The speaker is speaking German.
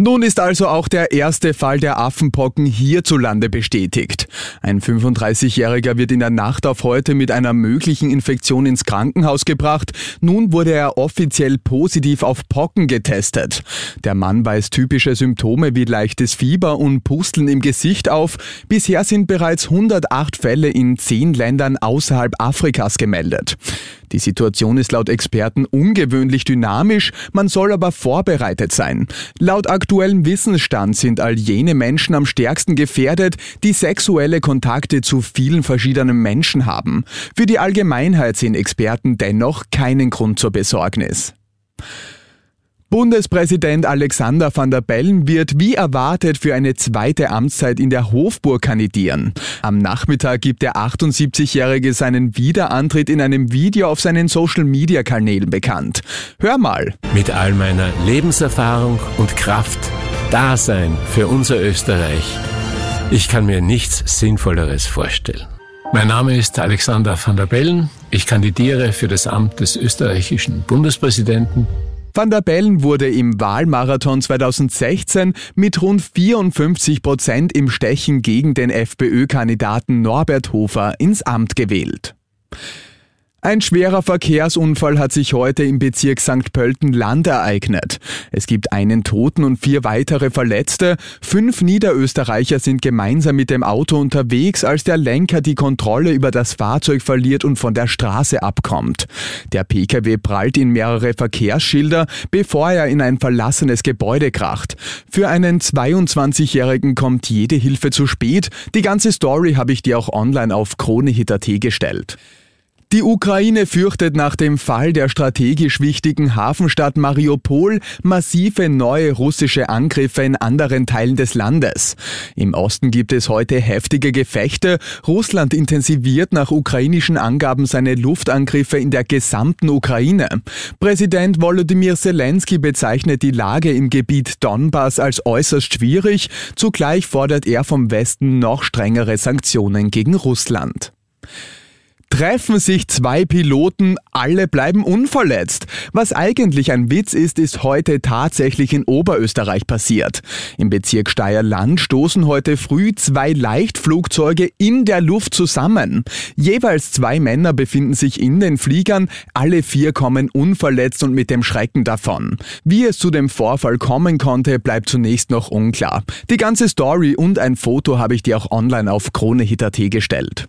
Nun ist also auch der erste Fall der Affenpocken hierzulande bestätigt. Ein 35-Jähriger wird in der Nacht auf heute mit einer möglichen Infektion ins Krankenhaus gebracht. Nun wurde er offiziell positiv auf Pocken getestet. Der Mann weist typische Symptome wie leichtes Fieber und Pusteln im Gesicht auf. Bisher sind bereits 108 Fälle in zehn Ländern außerhalb Afrikas gemeldet. Die Situation ist laut Experten ungewöhnlich dynamisch, man soll aber vorbereitet sein. Laut aktuellem Wissensstand sind all jene Menschen am stärksten gefährdet, die sexuelle Kontakte zu vielen verschiedenen Menschen haben. Für die Allgemeinheit sehen Experten dennoch keinen Grund zur Besorgnis. Bundespräsident Alexander van der Bellen wird wie erwartet für eine zweite Amtszeit in der Hofburg kandidieren. Am Nachmittag gibt der 78-Jährige seinen Wiederantritt in einem Video auf seinen Social-Media-Kanälen bekannt. Hör mal. Mit all meiner Lebenserfahrung und Kraft da sein für unser Österreich. Ich kann mir nichts Sinnvolleres vorstellen. Mein Name ist Alexander van der Bellen. Ich kandidiere für das Amt des österreichischen Bundespräsidenten Van der Bellen wurde im Wahlmarathon 2016 mit rund 54 Prozent im Stechen gegen den FPÖ-Kandidaten Norbert Hofer ins Amt gewählt. Ein schwerer Verkehrsunfall hat sich heute im Bezirk St. Pölten-Land ereignet. Es gibt einen Toten und vier weitere Verletzte. Fünf Niederösterreicher sind gemeinsam mit dem Auto unterwegs, als der Lenker die Kontrolle über das Fahrzeug verliert und von der Straße abkommt. Der Pkw prallt in mehrere Verkehrsschilder, bevor er in ein verlassenes Gebäude kracht. Für einen 22-Jährigen kommt jede Hilfe zu spät. Die ganze Story habe ich dir auch online auf KroneHit.at gestellt. Die Ukraine fürchtet nach dem Fall der strategisch wichtigen Hafenstadt Mariupol massive neue russische Angriffe in anderen Teilen des Landes. Im Osten gibt es heute heftige Gefechte. Russland intensiviert nach ukrainischen Angaben seine Luftangriffe in der gesamten Ukraine. Präsident Volodymyr Zelensky bezeichnet die Lage im Gebiet Donbass als äußerst schwierig. Zugleich fordert er vom Westen noch strengere Sanktionen gegen Russland. Treffen sich zwei Piloten, alle bleiben unverletzt. Was eigentlich ein Witz ist, ist heute tatsächlich in Oberösterreich passiert. Im Bezirk Steierland stoßen heute früh zwei Leichtflugzeuge in der Luft zusammen. Jeweils zwei Männer befinden sich in den Fliegern, alle vier kommen unverletzt und mit dem Schrecken davon. Wie es zu dem Vorfall kommen konnte, bleibt zunächst noch unklar. Die ganze Story und ein Foto habe ich dir auch online auf KroneHit.at gestellt.